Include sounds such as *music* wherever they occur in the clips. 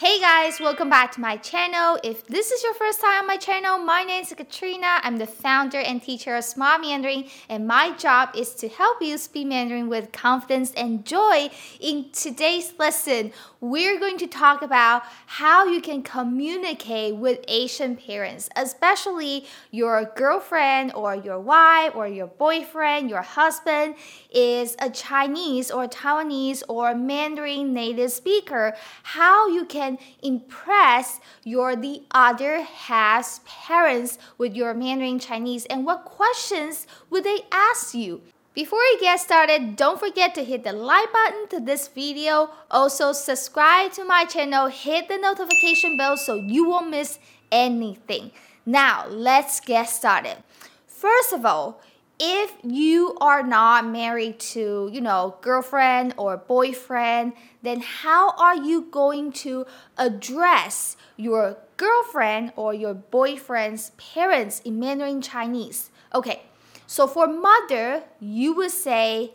Hey guys, welcome back to my channel. If this is your first time on my channel, my name is Katrina. I'm the founder and teacher of Smart Mandarin, and my job is to help you speak Mandarin with confidence and joy. In today's lesson, we're going to talk about how you can communicate with Asian parents, especially your girlfriend or your wife or your boyfriend, your husband is a Chinese or Taiwanese or Mandarin native speaker. How you can can impress your the other half's parents with your Mandarin Chinese and what questions would they ask you? Before we get started, don't forget to hit the like button to this video. Also, subscribe to my channel, hit the notification bell so you won't miss anything. Now, let's get started. First of all, if you are not married to, you know, girlfriend or boyfriend, then how are you going to address your girlfriend or your boyfriend's parents in Mandarin Chinese? Okay, so for mother, you would say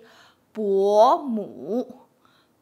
伯母,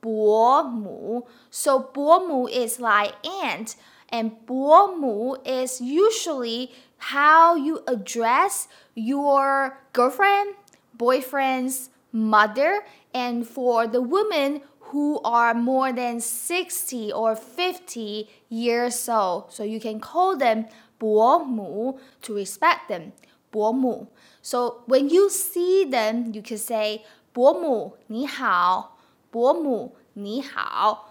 伯母. So 伯母 is like aunt, and 伯母 is usually how you address your girlfriend, boyfriend's mother, and for the women who are more than 60 or 50 years old. So you can call them 伯母 to respect them. 伯母. So when you see them, you can say 伯母你好,伯母你好. Remember, 你好 "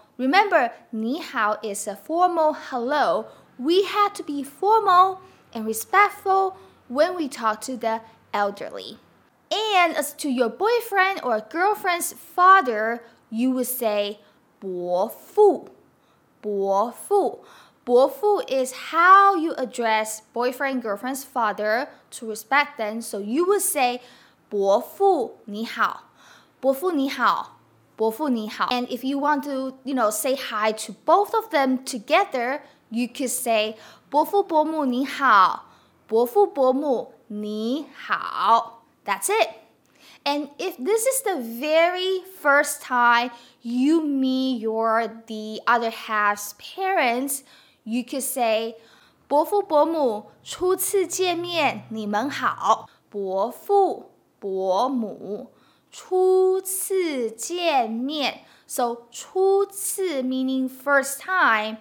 is a formal hello. We have to be formal and respectful when we talk to the elderly. And as to your boyfriend or girlfriend's father, you would say 伯父,伯父.伯父 is how you address boyfriend girlfriend's father to respect them. So you would say 伯父你好,伯父你好,伯父你好. And if you want to, you know, say hi to both of them together, you could say 伯父伯母你好,伯父伯母你好. That's it. And if this is the very first time you meet your the other half's parents, you could say 伯父伯母初次见面你们好。伯父伯母 初次见面。So 初次 meaning first time.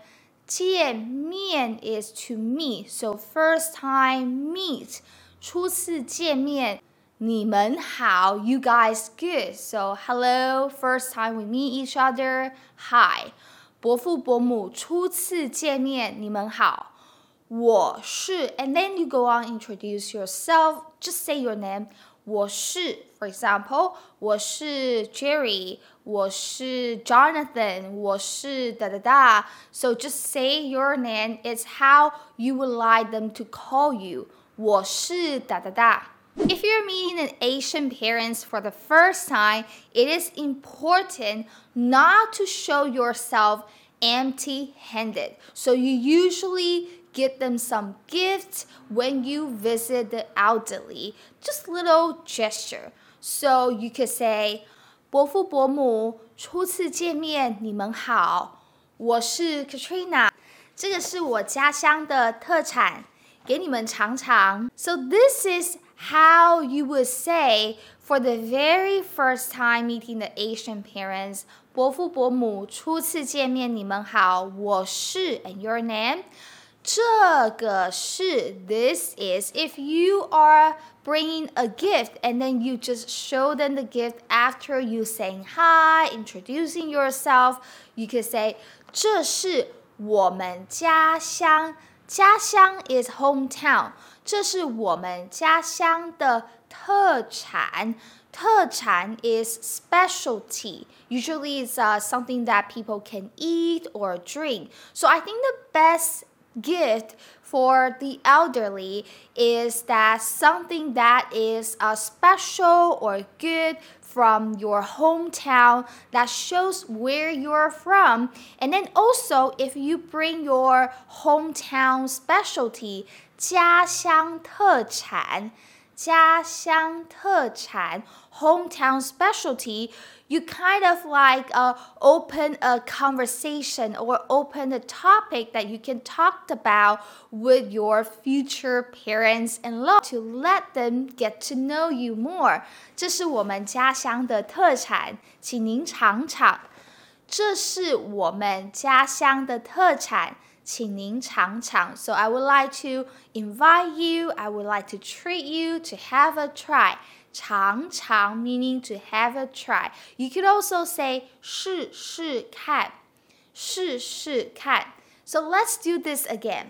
见面 is to meet, so first time meet. 初次见面，你们好，you guys good. So hello, first time we meet each other. Hi. 伯父伯母初次见面，你们好。我是，and then you go on introduce yourself. Just say your name. 我是，for example，我是 Jerry，我是 Jonathan，我是哒哒哒。So just say your name. It's how you would like them to call you. 我是哒哒哒。If you're meeting an Asian parents for the first time, it is important not to show yourself empty handed. So you usually give them some gifts when you visit the elderly. Just little gesture. So you could say, 伯父伯母初次见面，你们好，我是 Katrina，这个是我家乡的特产，给你们尝尝。So this is how you would say for the very first time meeting the Asian parents. 伯父伯母初次见面，你们好，我是 and your name。 这个是 this is if you are bringing a gift and then you just show them the gift after you saying hi, introducing yourself, you could say 这是我们家乡。家乡 is hometown，这是我们家乡的特产。特产 is specialty. Usually, it's uh, something that people can eat or drink. So I think the best gift for the elderly is that something that is uh, special or good from your hometown that shows where you're from. And then also, if you bring your hometown specialty, 家乡特产。 家乡特产 hometown specialty, you kind of like uh, open a conversation or open a topic that you can talk about with your future parents and love to let them get to know you more. 这是我们家乡的特产，请您尝尝。这是我们家乡的特产。 请您尝尝. So I would like to invite you, I would like to treat you to have a try. 尝尝 meaning to have a try. You could also say 试试看，试试看. So let's do this again.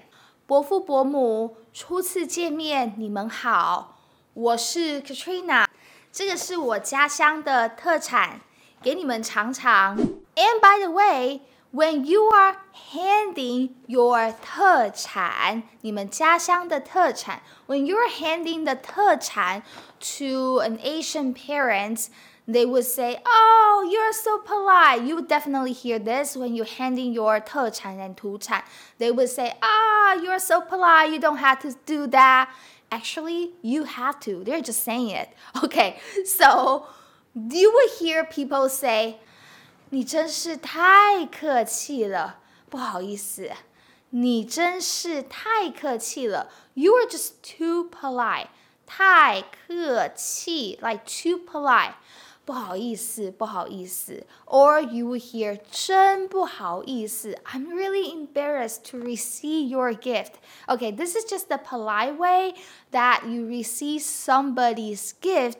伯父伯母，初次见面，你们好，我是 Katrina，这个是我家乡的特产，给你们尝尝。And by the way, when you are handing your 特产，你们家乡的特产，when you're handing the 特产 to an Asian parent, they would say, "Oh, you're so polite." You would definitely hear this when you're handing your 特产 and 土产. They would say, "Ah, you're so polite. You don't have to do that." Actually, you have to. They're just saying it. *laughs* Okay, so you would hear people say. 你真是太客气了，不好意思，你真是太客气了。You are just too polite，太客气，like too polite，不好意思，不好意思。Or you will hear 真不好意思，I'm really embarrassed to receive your gift. Okay, this is just the polite way that you receive somebody's gift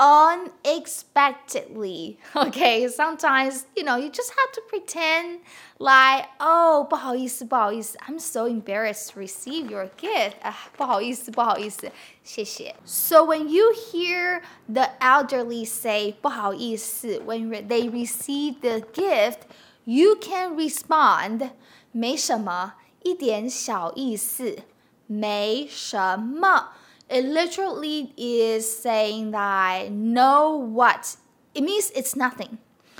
unexpectedly. *laughs* Okay, sometimes you know you just have to pretend like, oh, 不好意思,不好意思, I'm so embarrassed to receive your gift. 啊,不好意思,不好意思,谢谢. So when you hear the elderly say 不好意思 when they receive the gift, you can respond 没什么,一点小意思,没什么. It literally is saying that no what. It means it's nothing.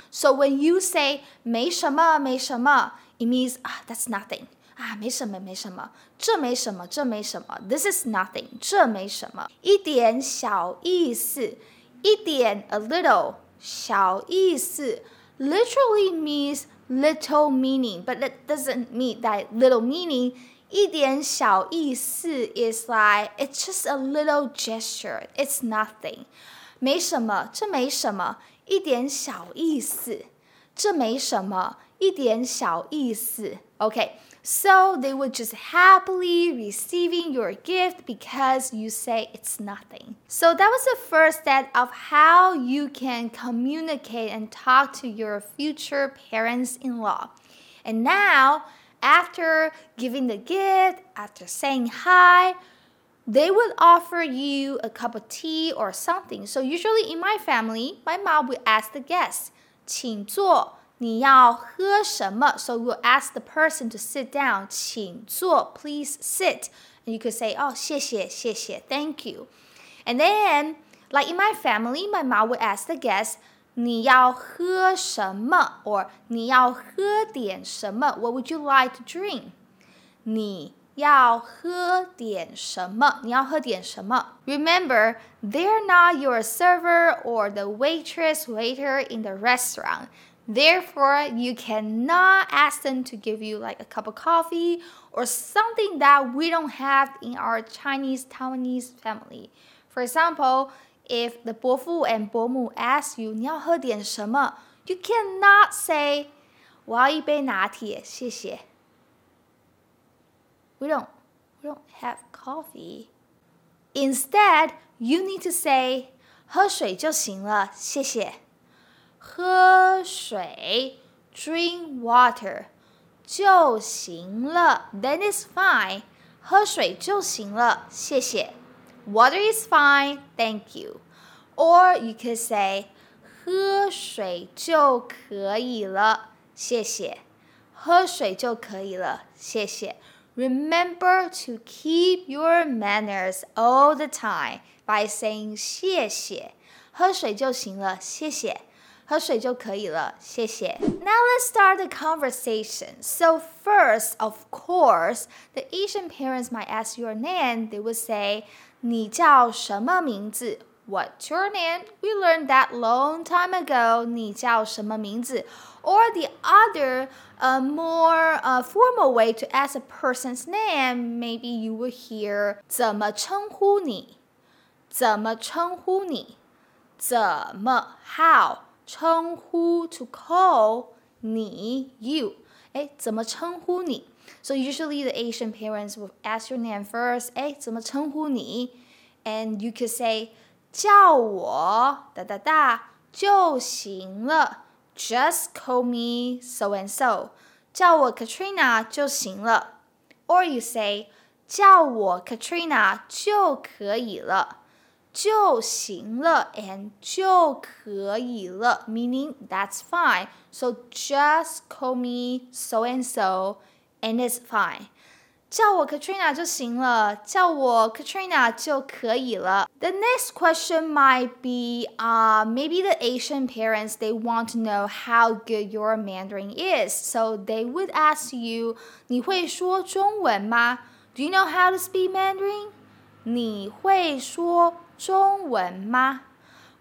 So when you say 没什么没什么, it means ah that's nothing. 啊，没什么，没什么，这没什么，这没什么。This is nothing，这没什么，一点小意思，一点 a little 小意思，literally means little meaning, but it doesn't mean that little meaning 一点小意思 is like it's just a little gesture. It's nothing. 没什么，这没什么，一点小意思。这没什么，一点小意思。Okay, so they would just happily receiving your gift because you say it's nothing. So that was the first step of how you can communicate and talk to your future parents-in-law. And now after giving the gift, after saying hi, they would offer you a cup of tea or something. So usually in my family, my mom would ask the guests, 请坐,你要喝什么? So we'll ask the person to sit down, 请坐, please sit. And you could say, oh, 谢谢,谢谢, thank you. And then, like in my family, my mom would ask the guests, 你要喝什么？or 你要喝点什么？What would you like to drink？你要喝点什么？你要喝点什么？Remember, they're not your server or the waitress waiter in the restaurant. Therefore, you cannot ask them to give you like a cup of coffee or something that we don't have in our Chinese Taiwanese family. For example, if the 伯父 and 伯母 ask you 你要喝点什么，you cannot say 我要一杯拿铁，谢谢。We don't we don't have coffee. Instead, you need to say 喝水就行了，谢谢。喝水，drink water 就行了，then it's fine。喝水就行了，谢谢。 Water is fine, thank you. Or you could say 喝水就可以了，谢谢。喝水就可以了，谢谢。Remember to keep your manners all the time by saying 谢谢。喝水就行了，谢谢。 喝水就可以了，谢谢。Now let's start the conversation. So first, of course, the Asian parents might ask your name. They would say, 你叫什么名字? What's your name? We learned that long time ago. 你叫什么名字? Or the other, uh, more uh, formal way to ask a person's name, maybe you would hear 怎么称呼你?怎么称呼你?怎么 how 称呼 to call 你 you 哎怎么称呼你 so usually the Asian parents will ask your name first 哎怎么称呼你 and you could say 叫我哒哒哒就行了 just call me so and so 叫我 Katrina 就行了 or you say 叫我 Katrina 就可以了 就行了 and 就可以了 meaning that's fine. So just call me so and so and it's fine. 叫我 Katrina 就行了，叫我 Katrina 就可以了。The next question might be, uh, maybe the Asian parents they want to know how good your Mandarin is, so they would ask you, 你会说中文吗？Do you know how to speak Mandarin? 你会说 中文吗？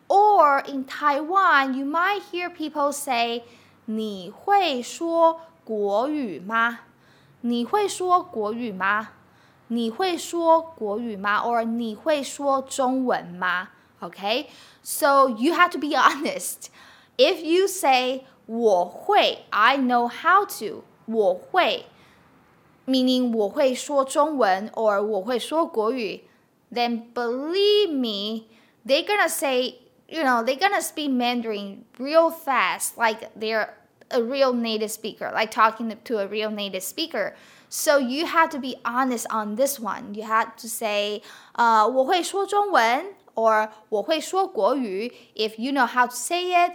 Or in Taiwan, you might hear people say, 你会说国语吗？你会说国语吗？你会说国语吗？Or 你会说中文吗？Okay, so you have to be honest. If you say 我会，I know how to，我会，meaning 我会说中文，or 我会说国语。 then believe me, they're gonna say, you know, they're gonna speak Mandarin real fast, like they're a real native speaker, like talking to a real native speaker. So you have to be honest on this one. You have to say, uh, 我会说中文 or 我会说国语 if you know how to say it.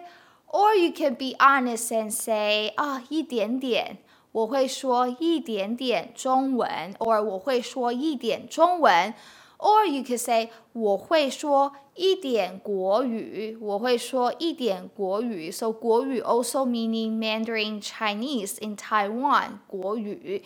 Or you can be honest and say, 啊，一点点。我会说一点点中文，or 我会说一点中文。 or you could say 我会说一点国语，我会说一点国语。So 国语 also meaning Mandarin Chinese in Taiwan, 国语.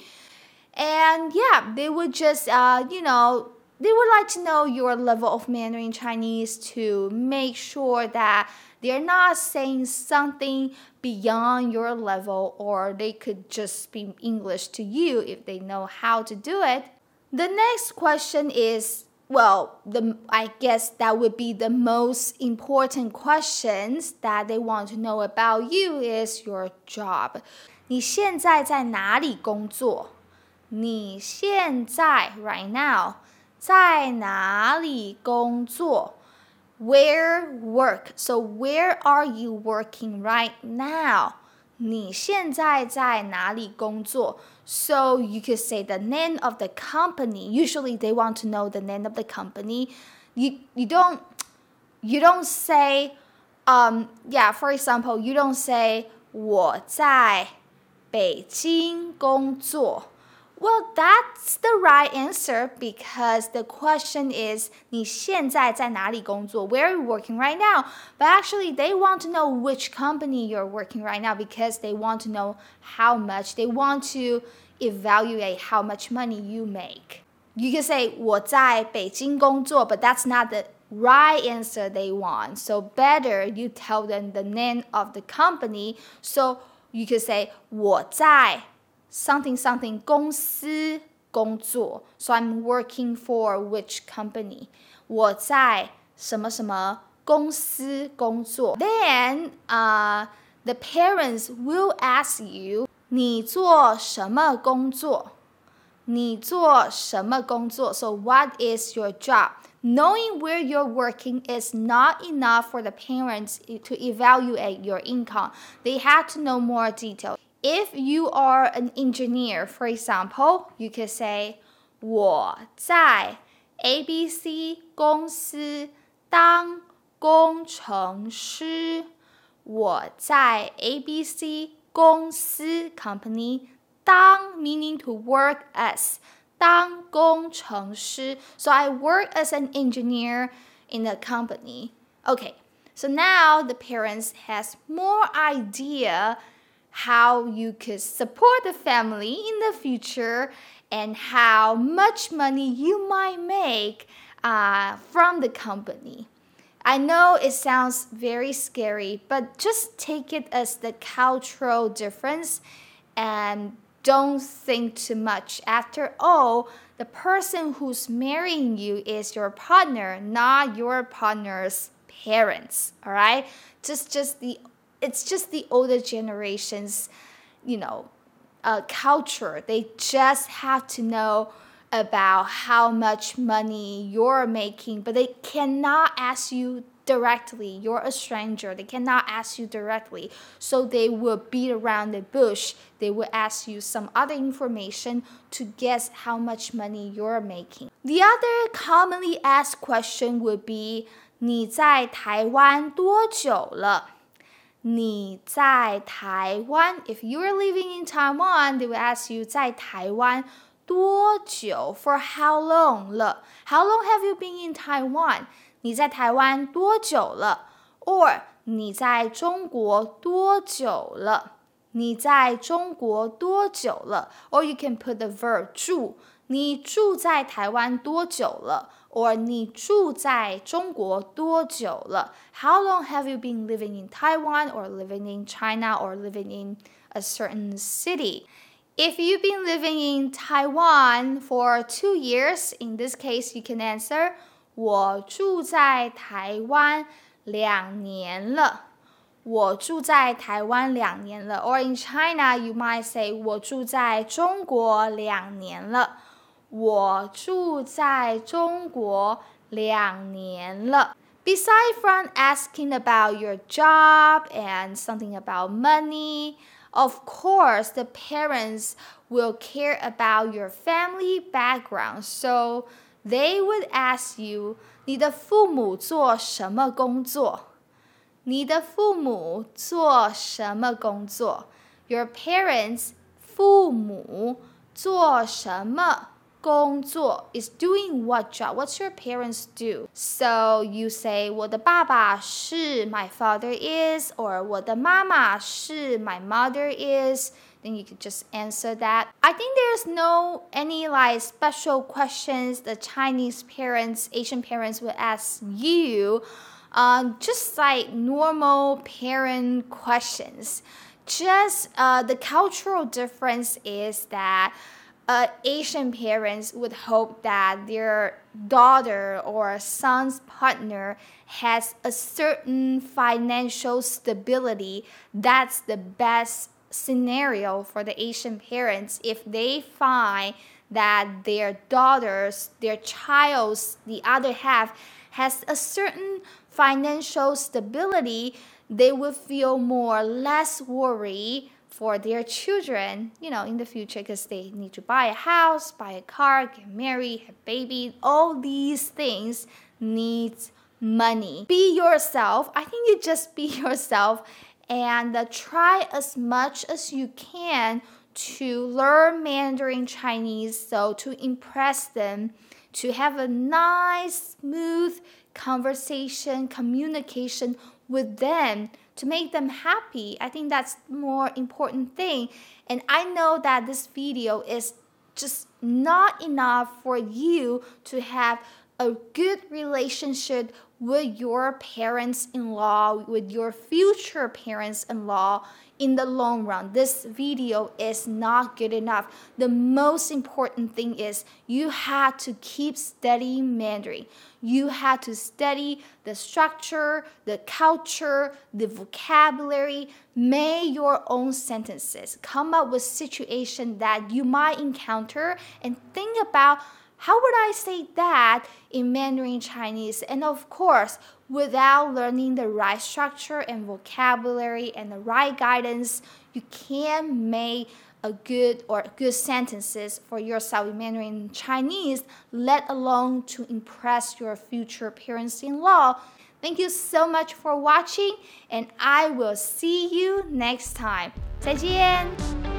And yeah, they would just uh, you know, they would like to know your level of Mandarin Chinese to make sure that they're not saying something beyond your level or they could just speak English to you if they know how to do it. The next question is well, the I guess that would be the most important questions that they want to know about you is your job. 你现在在哪里工作？你现在 right now 在哪里工作？Where work? So where are you working right now? 你现在在哪里工作？So you could say the name of the company. Usually they want to know the name of the company. You you don't you don't say um yeah, for example, you don't say 我在北京工作。 well, that's the right answer because the question is 你现在在哪里工作? Where are you working right now? But actually, they want to know which company you're working right now because they want to know how much. They want to evaluate how much money you make. You can say 我在北京工作, but that's not the right answer they want. So better you tell them the name of the company. So you could say 我在 something something 公司工作，so I'm working for which company？我在什么什么公司工作。Then, uh, the parents will ask you 你做什么工作？你做什么工作？So what is your job? Knowing where you're working is not enough for the parents to evaluate your income. They have to know more detail. If you are an engineer, for example, you could say 我在 ABC 公司当工程师。我在 ABC 公司 company 当 meaning to work as 当工程师。So I work as an engineer in the company. Okay. So now the parents has more idea how you could support the family in the future and how much money you might make uh, from the company. I know it sounds very scary, but just take it as the cultural difference and don't think too much. After all, the person who's marrying you is your partner, not your partner's parents. All right? Just just the it's just the older generations, you know, uh, culture. They just have to know about how much money you're making, but they cannot ask you directly. You're a stranger. They cannot ask you directly. So they will beat around the bush. They will ask you some other information to guess how much money you're making. The other commonly asked question would be 你在台湾多久了？ 你在台湾？If you're living in Taiwan, they will ask you 在台湾多久？For how long 了？How long have you been in Taiwan？你在台湾多久了？Or 你在中国多久了？你在中国多久了？Or you can put the verb 住。 你住在台湾多久了？Or 你住在中国多久了？How long have you been living in Taiwan or living in China or living in a certain city? If you've been living in Taiwan for two years, in this case, you can answer 我住在台湾两年了。我住在台湾两年了。Or in China, you might say 我住在中国两年了。 我住在中国两年了。Besides from asking about your job and something about money, of course, the parents will care about your family background. So they would ask you, 你的父母做什么工作？你的父母做什么工作？Your parents 父母做什么 工作 is doing what job? What's your parents do? So you say 我的爸爸是 my father is or 我的妈妈是 my mother is then you could just answer that. I think there's no any like special questions the Chinese parents, Asian parents would ask you. Um, just like normal parent questions. Just uh, the cultural difference is that uh, Asian parents would hope that their daughter or son's partner has a certain financial stability. That's the best scenario for the Asian parents if they find that their daughters, their child's, the other half, has a certain financial stability, they will feel more less worry for their children, you know, in the future because they need to buy a house, buy a car, get married, have baby. All these things needs money. Be yourself. I think you just be *laughs* yourself and uh, try as much as you can to learn Mandarin Chinese so to impress them, to have a nice, smooth conversation, communication with them to make them happy. I think that's more important thing. And I know that this video is just not enough for you to have a good relationship with your parents in law, with your future parents in law in the long run. This video is not good enough. The most important thing is you have to keep studying Mandarin. You have to study the structure, the culture, the vocabulary, make your own sentences. Come up with situation that you might encounter and think about how would I say that in Mandarin Chinese? And of course, without learning the right structure and vocabulary and the right guidance, you can't make a good or good sentences for yourself in Mandarin Chinese, let alone to impress your future parents-in-law. Thank you so much for watching, and I will see you next time. 再见。